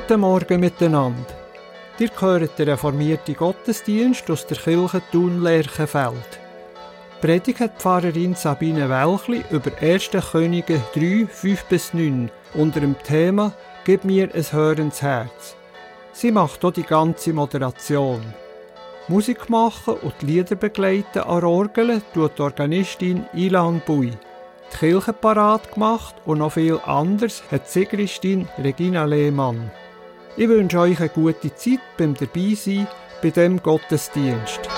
Guten Morgen miteinander. Ihr hört den reformierten Gottesdienst aus der Kirche Thun-Lerchenfeld. Predigt Pfarrerin Sabine Welchli über 1. Könige 3, 5 bis 9 unter dem Thema Gib mir ein hörendes Herz. Sie macht auch die ganze Moderation. Musik machen und die Lieder begleiten an Orgeln tut die Organistin Ilan Bui. Die Kirche parat gemacht und noch viel anderes hat Sigristin Regina Lehmann. Ich wünsche euch eine gute Zeit beim Dabeisein bei dem Gottesdienst.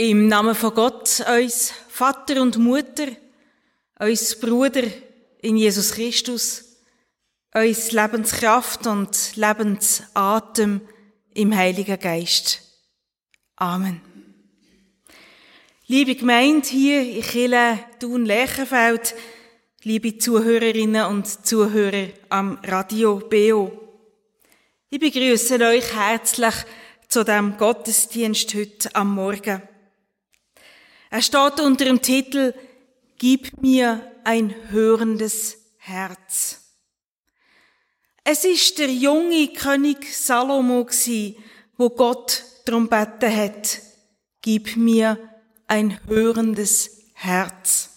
Im Namen von Gott, uns Vater und Mutter, uns Bruder in Jesus Christus, uns Lebenskraft und Lebensatem im Heiligen Geist. Amen. Liebe Gemeinde hier in Chile, Thun, Lerchenfeld, liebe Zuhörerinnen und Zuhörer am Radio BO. Ich begrüße euch herzlich zu dem Gottesdienst heute am Morgen. Er steht unter dem Titel Gib mir ein hörendes Herz. Es ist der junge König Salomo wo Gott darum beten hat, gib mir ein hörendes Herz.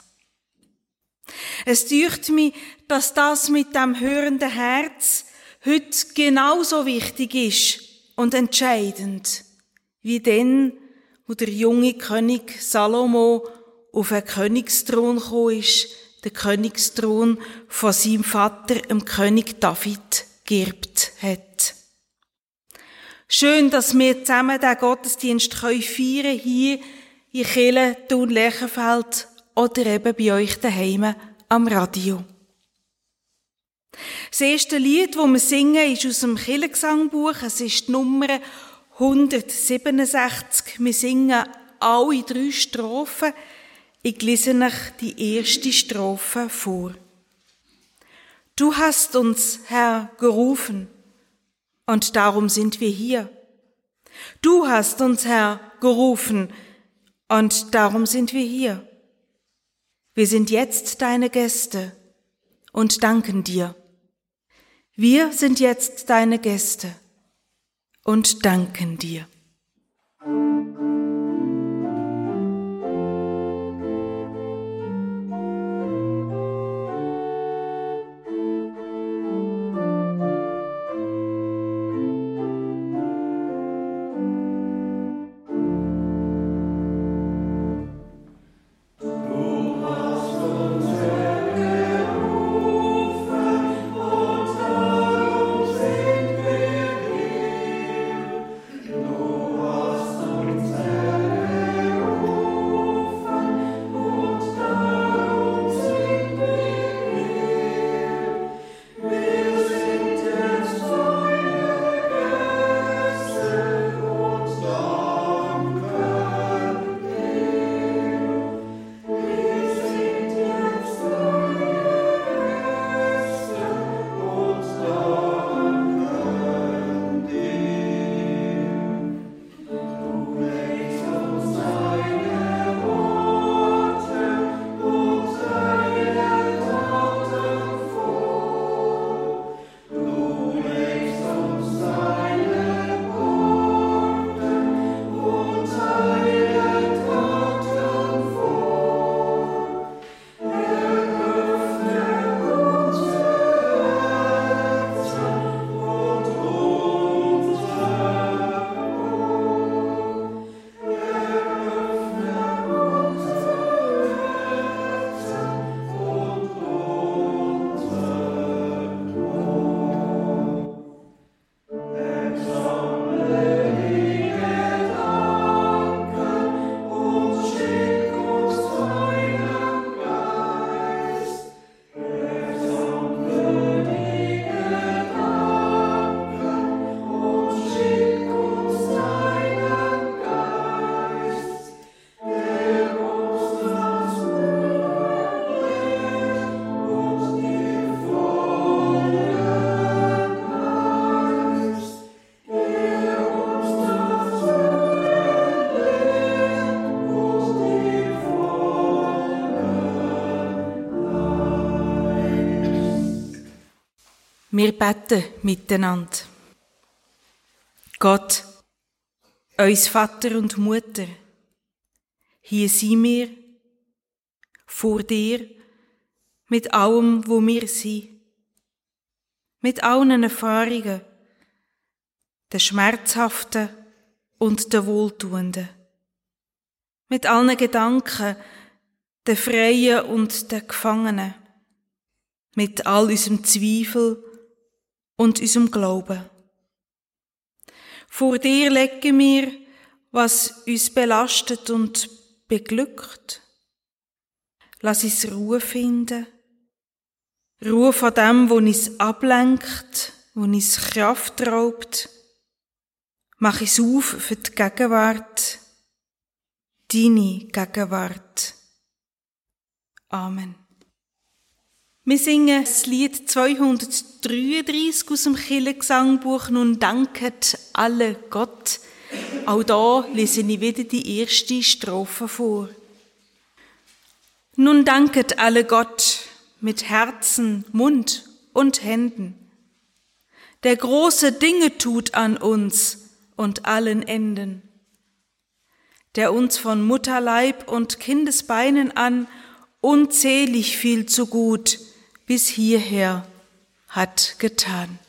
Es dürft mich, dass das mit dem hörenden Herz heute genauso wichtig ist und entscheidend wie denn, wo der junge König Salomo auf den Königsthron gekommen ist, der Königsthron von seinem Vater, dem König David, geerbt hat. Schön, dass wir zusammen den Gottesdienst feiern können, hier in Kille, Thun, Lerchenfeld oder eben bei euch daheim am Radio. Das erste Lied, das wir singen, ist aus dem Kirchengesangbuch. Es ist die Nummer 167. Wir singen alle drei Strophen. Ich lese euch die erste Strophe vor. Du hast uns, Herr, gerufen, und darum sind wir hier. Du hast uns, Herr, gerufen, und darum sind wir hier. Wir sind jetzt deine Gäste und danken dir. Wir sind jetzt deine Gäste und danken dir. Wir beten miteinander. Gott, uns Vater und Mutter, hier sind wir, vor dir, mit allem, wo wir sind, mit allen Erfahrungen, der schmerzhaften und der wohltuenden, mit allen Gedanken, der Freien und der Gefangenen, mit all unserem Zweifel und unserem Glauben. Vor dir legen wir was uns belastet und beglückt. Lass uns Ruhe finden. Ruhe von dem, wo uns ablenkt, wo uns Kraft raubt. Mach es auf für die Gegenwart, deine Gegenwart. Amen. Wir singen das Lied 233 aus dem Kirchengesangbuch Nun danket alle Gott. Auch da lese ich wieder die erste Strophe vor. Nun danket alle Gott mit Herzen, Mund und Händen, der große Dinge tut an uns und allen Enden, der uns von Mutterleib und Kindesbeinen an unzählig viel zu gut bis hierher hat getan.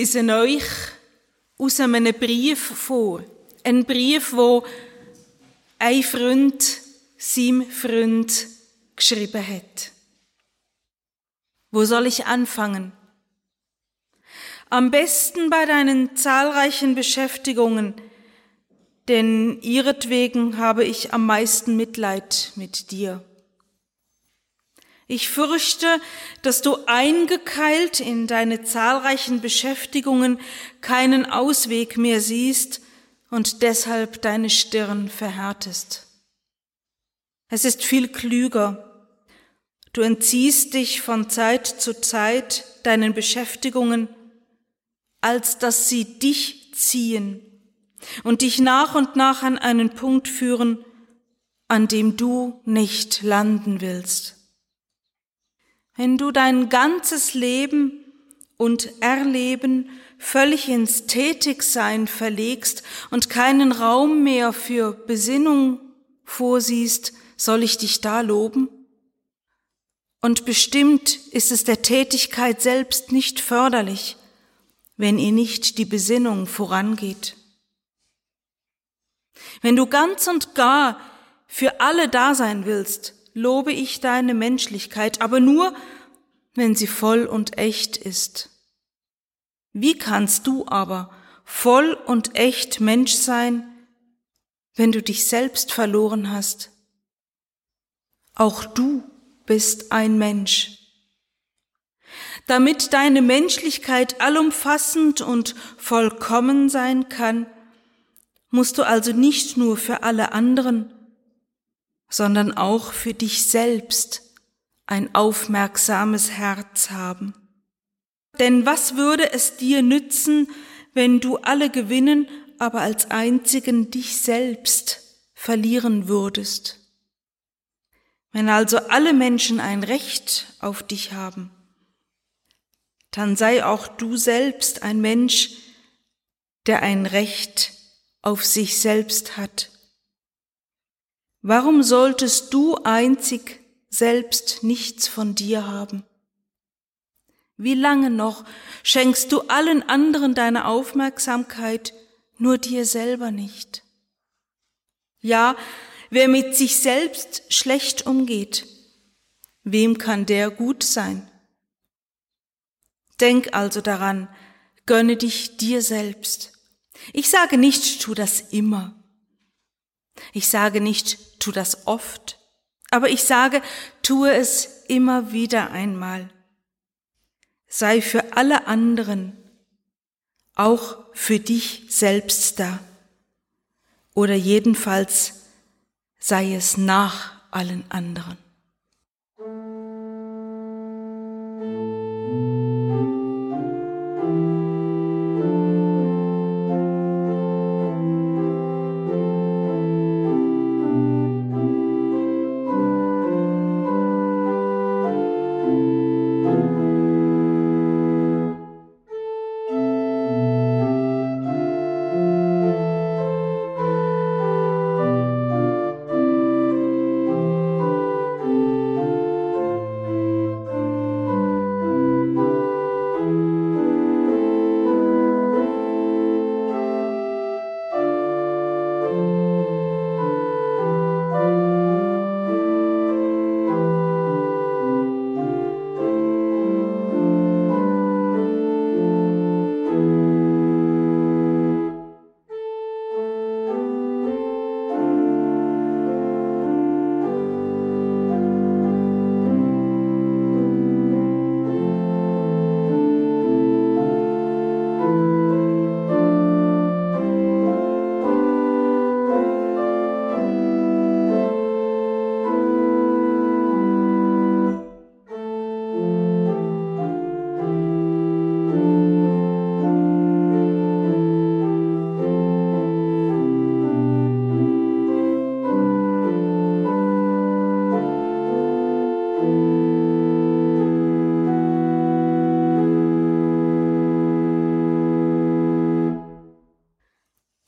Lese euch aus einem Brief vor. Ein Brief, wo ein Freund seinem Freund geschrieben hat. Wo soll ich anfangen? Am besten bei deinen zahlreichen Beschäftigungen, denn ihretwegen habe ich am meisten Mitleid mit dir. Ich fürchte, dass du eingekeilt in deine zahlreichen Beschäftigungen keinen Ausweg mehr siehst und deshalb deine Stirn verhärtest. Es ist viel klüger. Du entziehst dich von Zeit zu Zeit deinen Beschäftigungen, als dass sie dich ziehen und dich nach und nach an einen Punkt führen, an dem du nicht landen willst wenn du dein ganzes Leben und Erleben völlig ins Tätigsein verlegst und keinen Raum mehr für Besinnung vorsiehst, soll ich dich da loben? Und bestimmt ist es der Tätigkeit selbst nicht förderlich, wenn ihr nicht die Besinnung vorangeht. Wenn du ganz und gar für alle da sein willst, lobe ich deine Menschlichkeit, aber nur wenn sie voll und echt ist. Wie kannst du aber voll und echt Mensch sein, wenn du dich selbst verloren hast? Auch du bist ein Mensch. Damit deine Menschlichkeit allumfassend und vollkommen sein kann, musst du also nicht nur für alle anderen, sondern auch für dich selbst ein aufmerksames Herz haben. Denn was würde es dir nützen, wenn du alle gewinnen, aber als einzigen dich selbst verlieren würdest? Wenn also alle Menschen ein Recht auf dich haben, dann sei auch du selbst ein Mensch, der ein Recht auf sich selbst hat. Warum solltest du einzig selbst nichts von dir haben? Wie lange noch schenkst du allen anderen deine Aufmerksamkeit, nur dir selber nicht? Ja, wer mit sich selbst schlecht umgeht, wem kann der gut sein? Denk also daran, gönne dich dir selbst. Ich sage nicht, tu das immer. Ich sage nicht, tu das oft. Aber ich sage, tue es immer wieder einmal. Sei für alle anderen, auch für dich selbst da. Oder jedenfalls sei es nach allen anderen.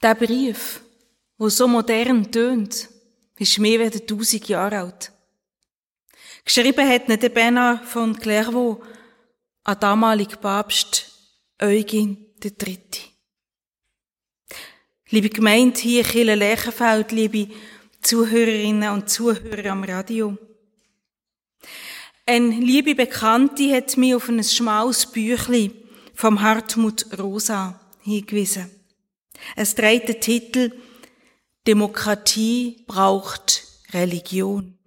Der Brief, wo so modern tönt, ist mehr als tausend Jahre alt. Geschrieben hat ihn der Bernard von Clairvaux an damalig Papst Eugen III. Liebe Gemeinde hier Kille Lerchenfeld, liebe Zuhörerinnen und Zuhörer am Radio. Eine liebe Bekannte hat mich auf ein schmales Büchli vom Hartmut Rosa hingewiesen. Es trägt den Titel Demokratie braucht Religion.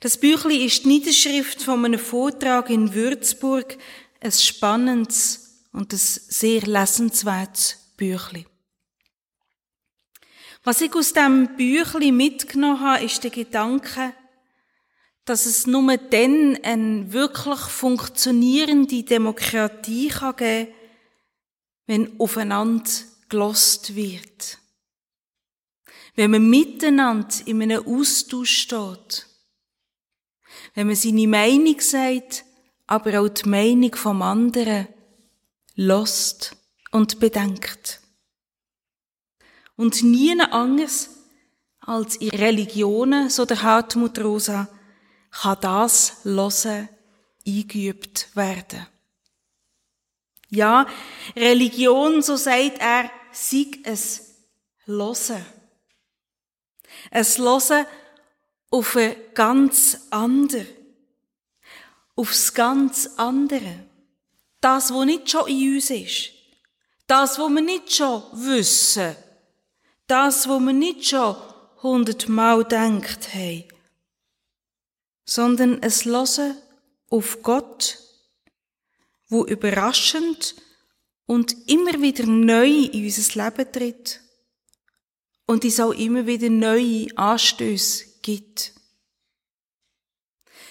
Das Büchli ist die Niederschrift von einem Vortrag in Würzburg, ein spannendes und ein sehr lesenswertes Büchli. Was ich aus dem Büchli mitgenommen habe, ist der Gedanke, dass es nur dann eine wirklich funktionierende Demokratie geben kann, wenn aufeinander gelost wird. Wenn man miteinander in einem Austausch steht. Wenn man seine Meinung sagt, aber auch die Meinung vom anderen lost und bedenkt. Und nie anders als in Religionen, so der Hartmut Rosa, kann das Losen eingeübt werden. Ja, Religion, so sagt er, sei es Losen. Es Losen auf ein ganz ander, aufs ganz andere. Das, wo nicht schon in uns ist. Das, wo wir nicht schon wissen. Das, wo wir nicht schon hundertmal denkt haben. Sondern es Hören auf Gott, wo überraschend und immer wieder neu in unser Leben tritt und es auch immer wieder neue Anstöße gibt.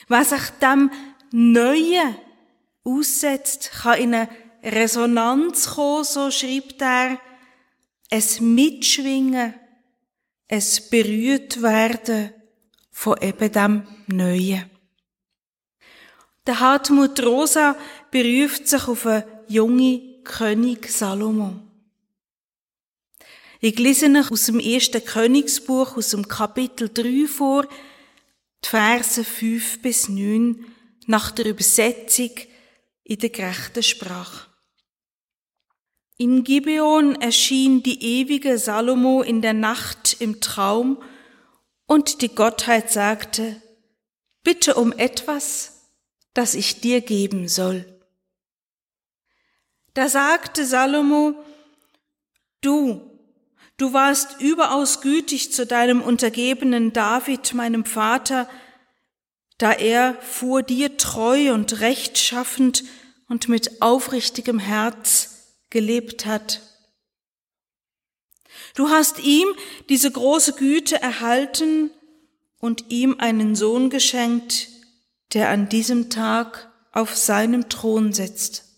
Wer sich dem Neuen aussetzt, kann in eine Resonanz kommen, so schreibt er, es mitschwingen, es berührt werden von eben dem Neuen. Der Hartmut Rosa beruft sich auf einen jungen König Salomo. Ich lese euch aus dem ersten Königsbuch, aus dem Kapitel 3 vor, die Verse 5 bis 9, nach der Übersetzung in der gerechten Sprache. In Gibeon erschien die ewige Salomo in der Nacht im Traum, und die Gottheit sagte, bitte um etwas, das ich dir geben soll. Da sagte Salomo, du, du warst überaus gütig zu deinem Untergebenen David, meinem Vater, da er vor dir treu und rechtschaffend und mit aufrichtigem Herz gelebt hat. Du hast ihm diese große Güte erhalten und ihm einen Sohn geschenkt, der an diesem Tag auf seinem Thron sitzt.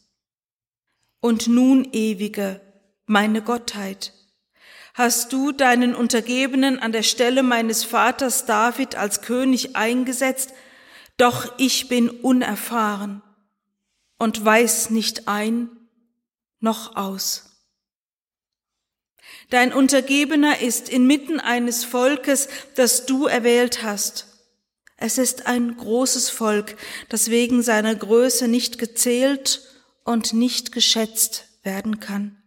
Und nun, ewige, meine Gottheit, hast du deinen Untergebenen an der Stelle meines Vaters David als König eingesetzt, doch ich bin unerfahren und weiß nicht ein noch aus. Dein Untergebener ist inmitten eines Volkes, das du erwählt hast. Es ist ein großes Volk, das wegen seiner Größe nicht gezählt und nicht geschätzt werden kann.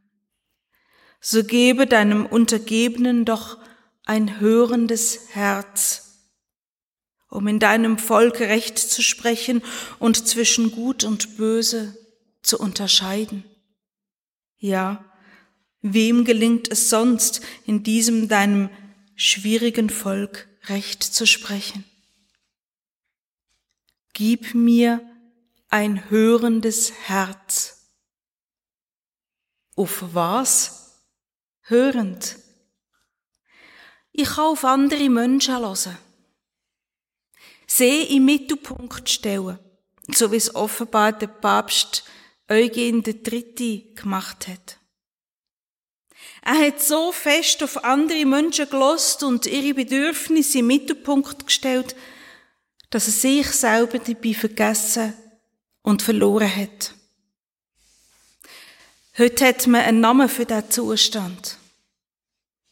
So gebe deinem Untergebenen doch ein hörendes Herz, um in deinem Volk Recht zu sprechen und zwischen Gut und Böse zu unterscheiden. Ja, wem gelingt es sonst, in diesem deinem schwierigen Volk Recht zu sprechen? Gib mir ein hörendes Herz. Auf was? Hörend. Ich kann auf andere Menschen hören. See im Mittelpunkt stellen, so wie es offenbar der Papst Eugen III. gemacht hat. Er hat so fest auf andere Menschen gelost und ihre Bedürfnisse im Mittelpunkt gestellt, dass er sich selber dabei vergessen und verloren hat. Heute hat man einen Namen für diesen Zustand.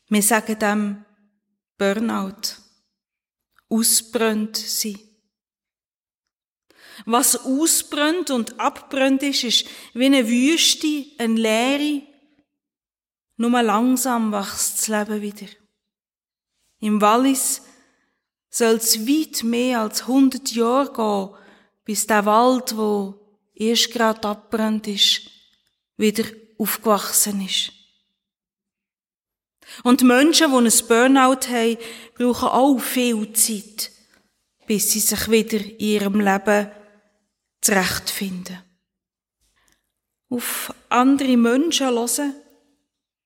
Wir sagen dem Burnout. Ausbrennt sein. Was ausbrennt und abbrennt ist, ist wie eine Wüste, eine Leere. Nur langsam wächst das Leben wieder. Im Wallis soll es weit mehr als 100 Jahre gehen, bis der Wald, wo erst gerade abbrennt ist, wieder aufgewachsen ist. Und Menschen, die ein Burnout haben, brauchen auch viel Zeit, bis sie sich wieder in ihrem Leben zurechtfinden. Auf andere Menschen hören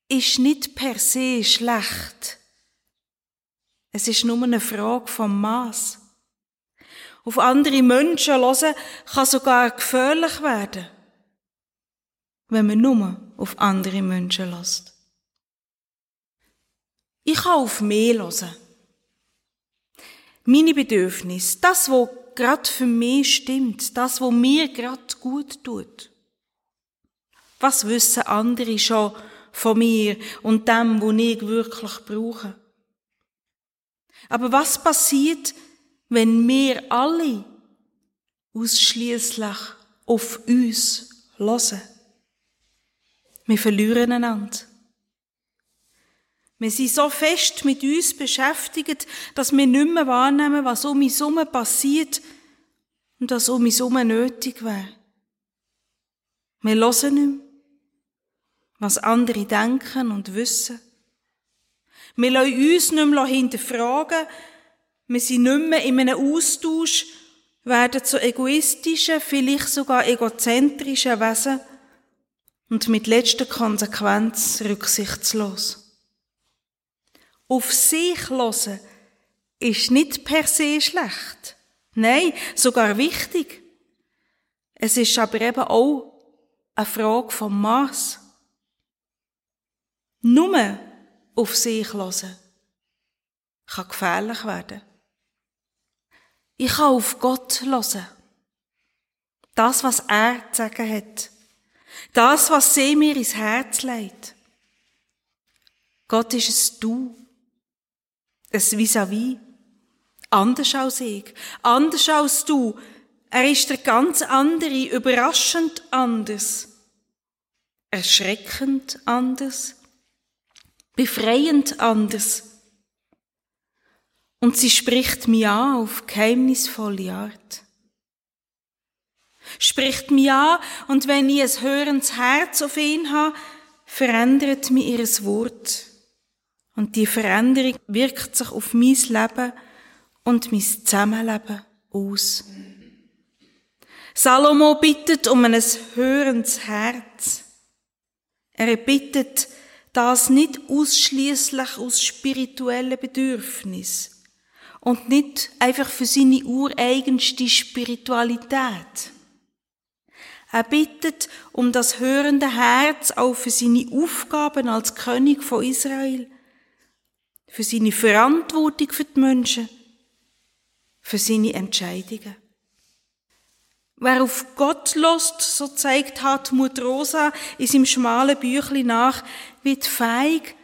ist nicht per se schlecht. Es ist nur eine Frage vom Maß. Auf andere Menschen hören kann sogar gefährlich werden, wenn man nur auf andere Menschen lässt. Ich kann auf mich hören. Meine Bedürfnisse, das, was gerade für mich stimmt, das, was mir gerade gut tut. Was wissen andere schon von mir und dem, wo ich wirklich brauche? Aber was passiert, wenn wir alle ausschließlich auf uns hören? Wir verlieren einander. Wir sind so fest mit uns beschäftigt, dass wir nicht mehr wahrnehmen, was um uns herum passiert und was um uns herum nötig wäre. Wir hören nicht mehr, was andere denken und wissen. Wir lassen uns nicht mehr hinterfragen, wir sind nicht mehr in einem Austausch, werden zu egoistischen, vielleicht sogar egozentrischen Wesen und mit letzter Konsequenz rücksichtslos. Auf sich hören ist nicht per se schlecht. Nein, sogar wichtig. Es ist aber eben auch eine Frage vom Maß. Nur auf sich hören kann gefährlich werden. Ich kann auf Gott hören. Das, was er zu sagen hat. Das, was sie mir ins Herz legt. Gott ist es Du. Ein Vis-à-vis. Anders als ich. Anders als du. Er ist der ganz andere, überraschend anders. Erschreckend anders. Befreiend anders. Und sie spricht mich an auf geheimnisvolle Art. Spricht mich an, und wenn ich ein hörendes Herz auf ihn habe, verändert mich ihres Wort. Und die Veränderung wirkt sich auf mein Leben und mein Zusammenleben aus. Salomo bittet um ein hörendes Herz. Er bittet das nicht ausschließlich aus spirituellen Bedürfnissen und nicht einfach für seine ureigenste Spiritualität. Er bittet um das hörende Herz auch für seine Aufgaben als König von Israel, für seine Verantwortung für die Menschen, für seine Entscheidungen. Wer auf Gott lost, so zeigt Hartmut Rosa in seinem schmalen Büchli nach, wird feig,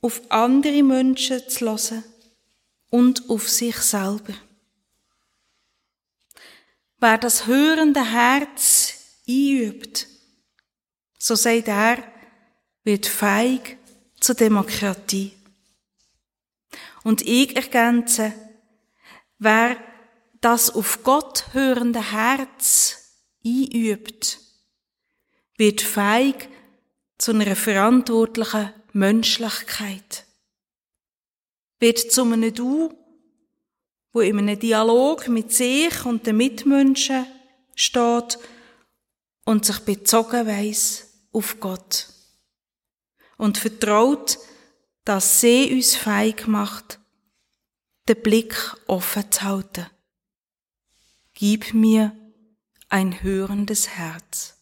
auf andere Menschen zu hören und auf sich selber. Wer das hörende Herz einübt, so sagt er, wird feig zur Demokratie. Und ich ergänze, wer das auf Gott hörende Herz einübt, wird feig zu einer verantwortlichen Menschlichkeit wird zu einem Du, wo in einem Dialog mit sich und den Mitmenschen steht und sich bezogen weiss auf Gott und vertraut, dass sie uns feig macht, den Blick offen zu halten. Gib mir ein hörendes Herz.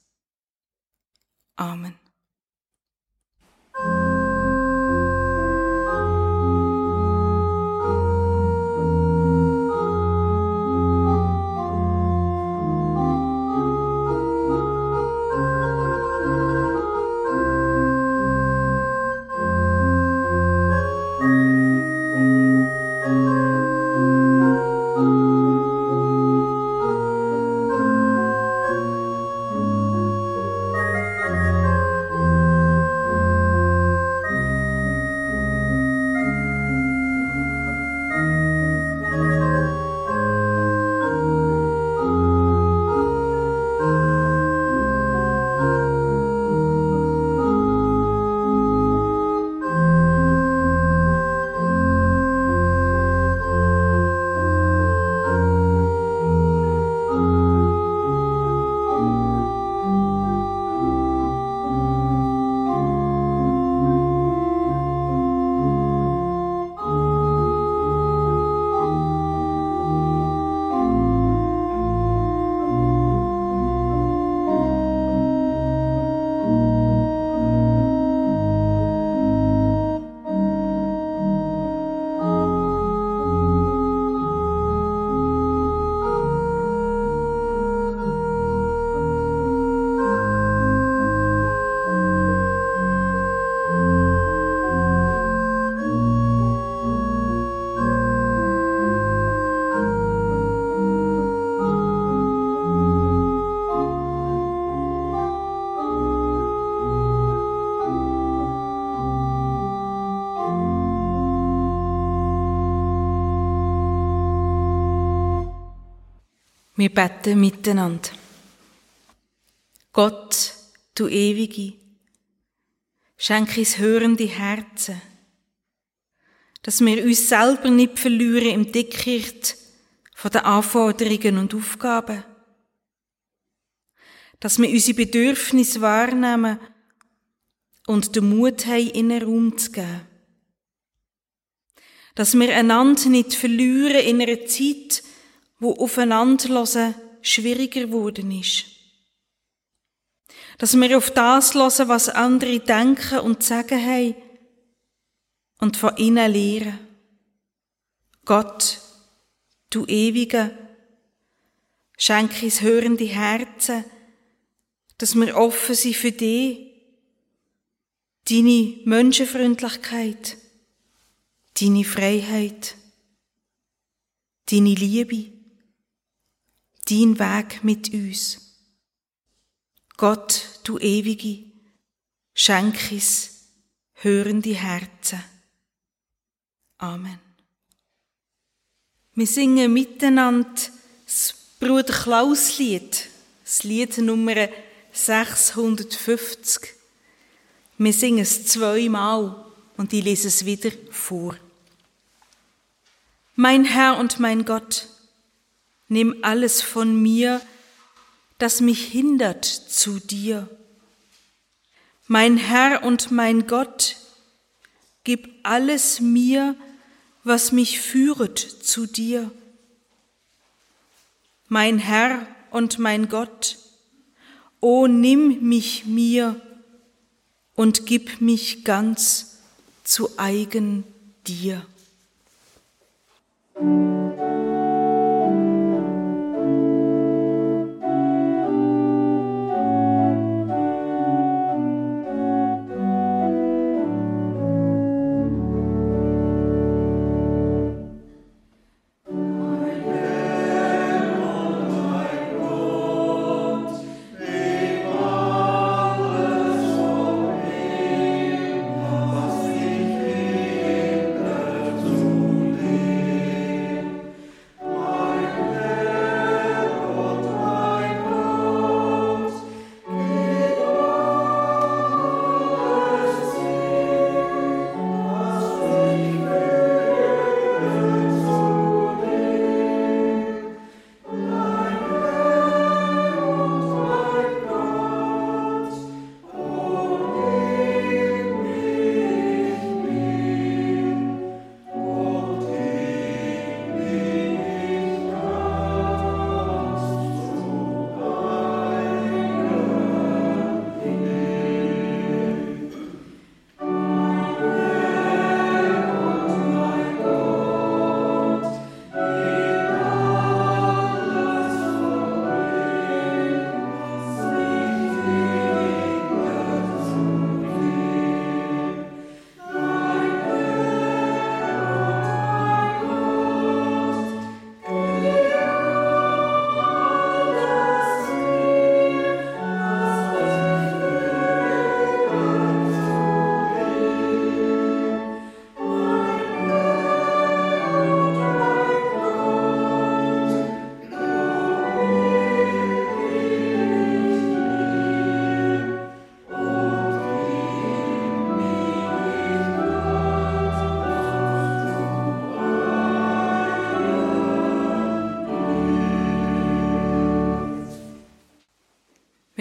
Amen. Wir beten miteinander. Gott, du Ewige, schenke uns hörende Herzen, dass wir uns selber nicht verlieren im Dickicht von den Anforderungen und Aufgaben, dass wir unsere Bedürfnisse wahrnehmen und den Mut haben, ihnen Raum zu geben. Dass wir einander nicht verlieren in einer Zeit, wo aufeinanderlosen schwieriger geworden ist. Dass wir auf das hören, was andere denken und sagen haben und von ihnen lehren. Gott, du Ewige, schenke uns hörende Herzen, dass wir offen sind für dich, deine Menschenfreundlichkeit, deine Freiheit, deine Liebe dein Weg mit uns. Gott, du Ewige, schenk es hörende Herzen. Amen. Wir singen miteinander das Bruder Klaus Lied, das Lied Nummer 650. Wir singen es zweimal und ich lese es wieder vor. Mein Herr und mein Gott, Nimm alles von mir, das mich hindert zu dir. Mein Herr und mein Gott, gib alles mir, was mich führet zu dir. Mein Herr und mein Gott, o nimm mich mir und gib mich ganz zu eigen dir.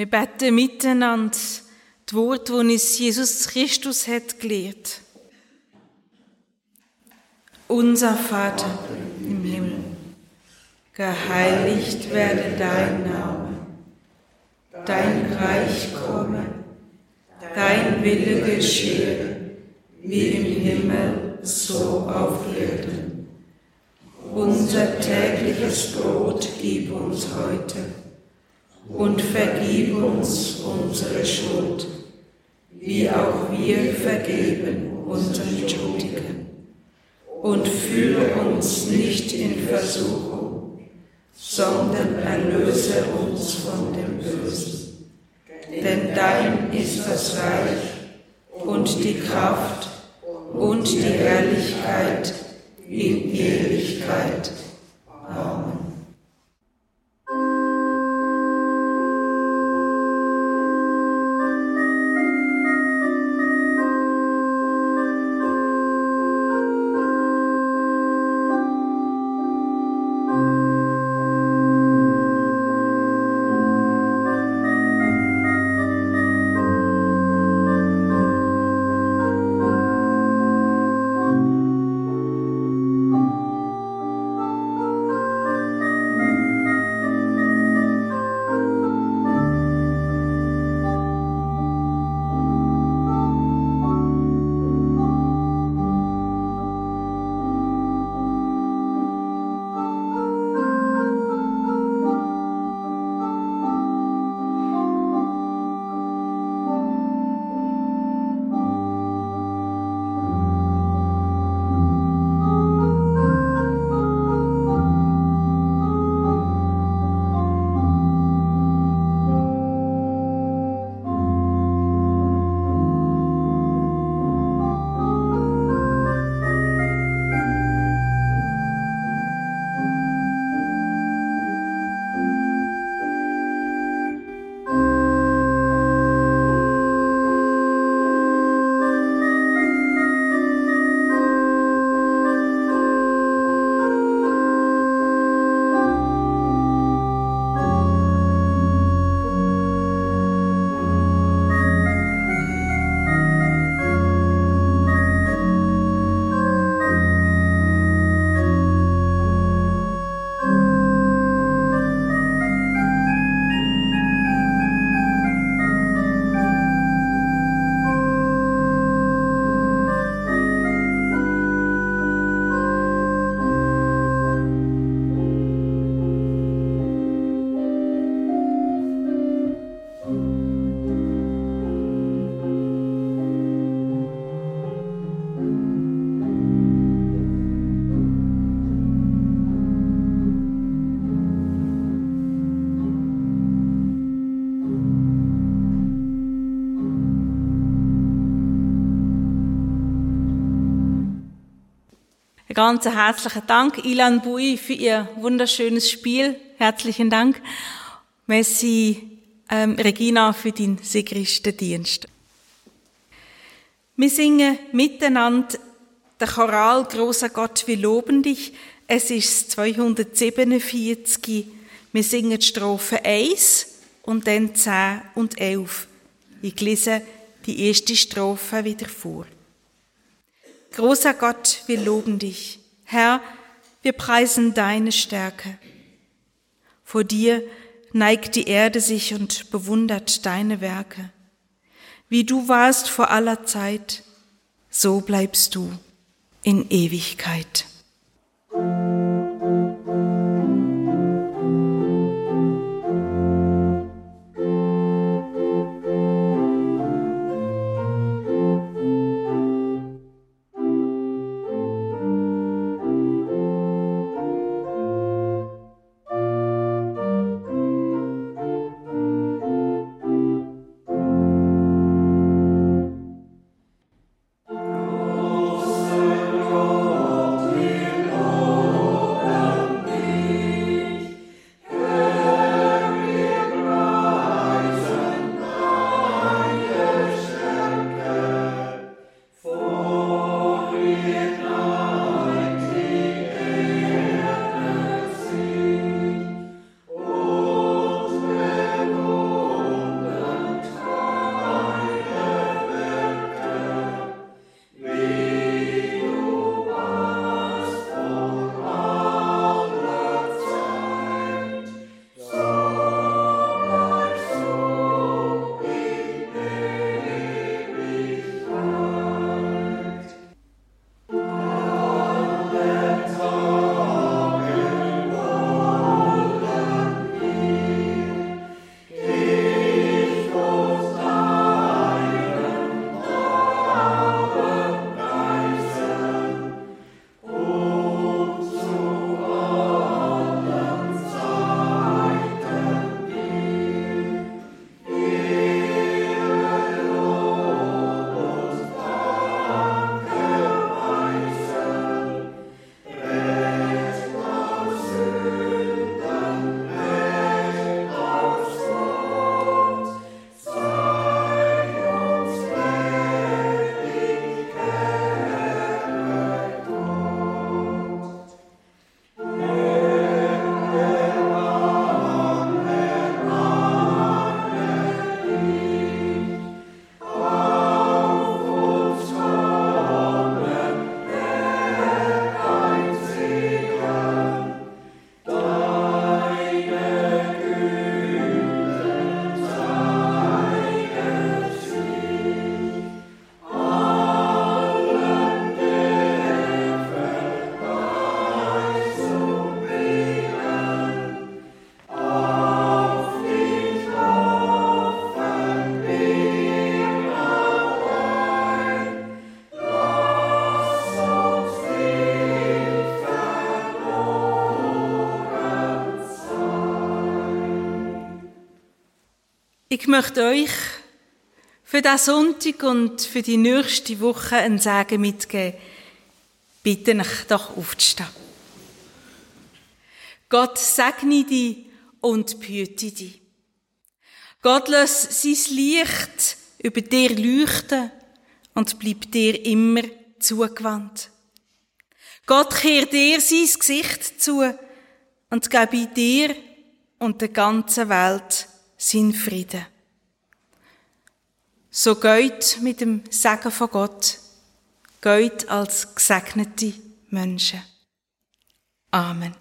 Wir beten miteinander die Worte, die uns Jesus Christus hat gelehrt. Unser Vater im Himmel, geheiligt werde dein Name, dein Reich Ganz herzlichen Dank, Ilan Bui, für Ihr wunderschönes Spiel. Herzlichen Dank. Messi, ähm, Regina, für den Dienst. Wir singen miteinander der Choral Großer Gott, wir loben dich. Es ist 247. Wir singen die Strophe 1 und dann 10 und 11. Ich lese die erste Strophe wieder vor. Großer Gott, wir loben dich. Herr, wir preisen deine Stärke. Vor dir neigt die Erde sich und bewundert deine Werke. Wie du warst vor aller Zeit, so bleibst du in Ewigkeit. Ich möchte euch für den Sonntag und für die nächste Woche ein Sagen mitgeben. Bitte euch doch aufzustehen. Gott segne dich und behüte dich. Gott lässt sein Licht über dir leuchten und bleibt dir immer zugewandt. Gott kehrt dir sein Gesicht zu und gebe dir und der ganzen Welt sein Frieden. So geht mit dem Segen von Gott, geht als gesegnete Menschen. Amen.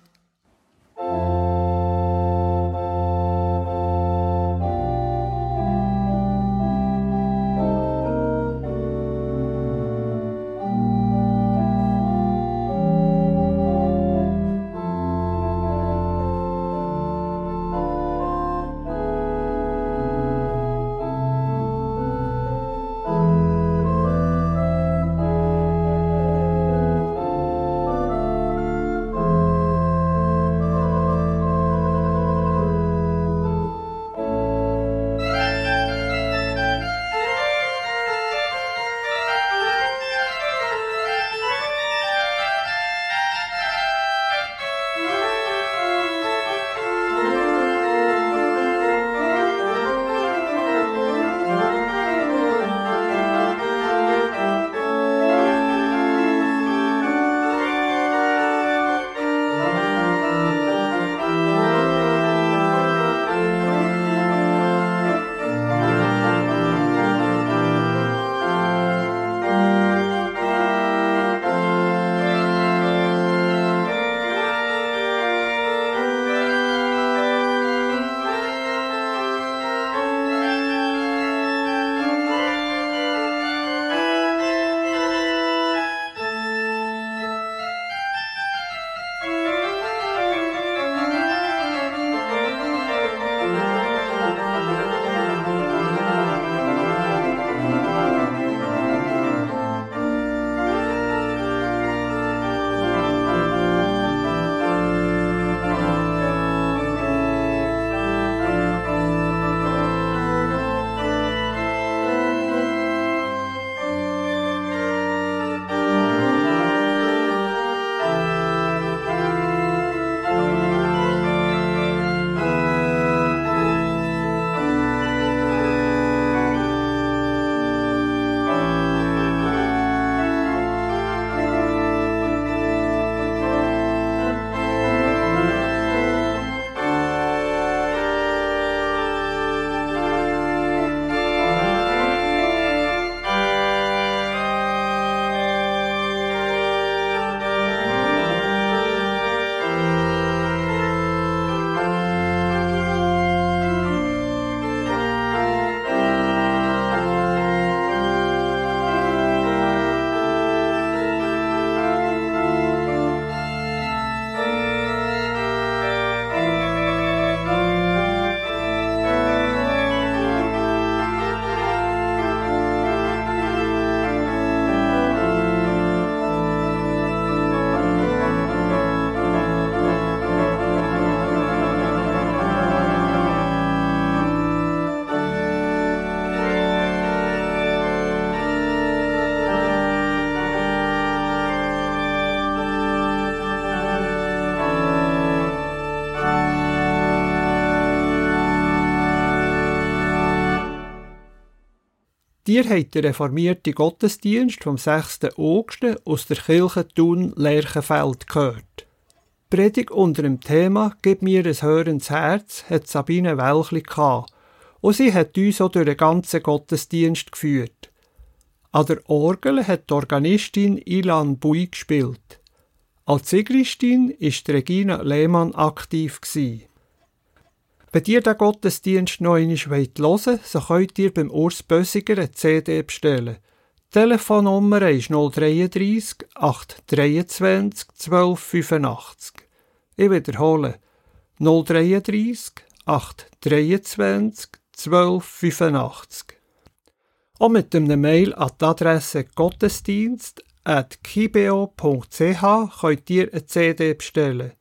Dir habt den reformierten Gottesdienst vom 6. August aus der Kirche Thun Lerchenfeld gehört. Predig unter dem Thema Gib mir ein hörendes Herz hat Sabine Welchli gehabt. Und sie hat uns auch durch den ganzen Gottesdienst geführt. An der Orgel hat die Organistin Ilan Bui gespielt. Als Sigristin ist Regina Lehmann aktiv gewesen. Wenn ihr den Gottesdienst noch einmal hören wollt, so könnt ihr beim Urs Bösiger eine CD bestellen. Die Telefonnummer ist 033 823 1285. Ich wiederhole. 033 823 1285. Auch mit einem Mail an die Adresse gottesdienst.kibeo.ch könnt ihr eine CD bestellen.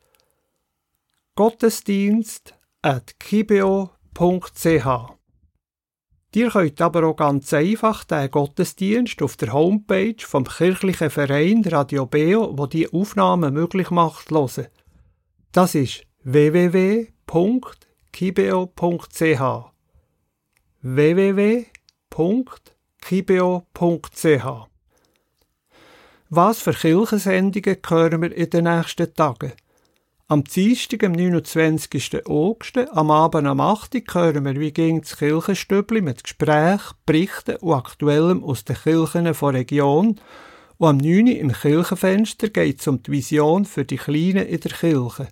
Gottesdienst at kibeo.ch. Ihr könnt aber auch ganz einfach den Gottesdienst auf der Homepage vom kirchlichen Verein Radio Beo, wo die Aufnahmen möglich macht, hören. Das ist www.kibeo.ch www.kibeo.ch Was für Kirchensendungen hören wir in den nächsten Tagen? Am Dienstag, am 29. August, am Abend am 8. hören wir, wie ging das Kirchenstübli mit Gesprächen, Berichten und Aktuellem aus den Kirchen der Region. Und am 9. im Kirchenfenster geht es um die Vision für die Kleinen in der Kirche.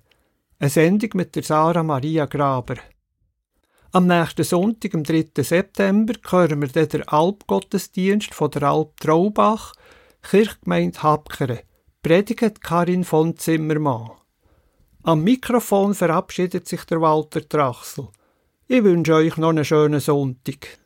Eine Sendung mit der Sarah Maria Graber. Am nächsten Sonntag, am 3. September, hören wir dann den Alpgottesdienst von der Alp Traubach, Kirchgemeinde Habkere. Predigt Karin von Zimmermann. Am Mikrofon verabschiedet sich der Walter Trachsel. Ich wünsche euch noch einen schönen Sonntag.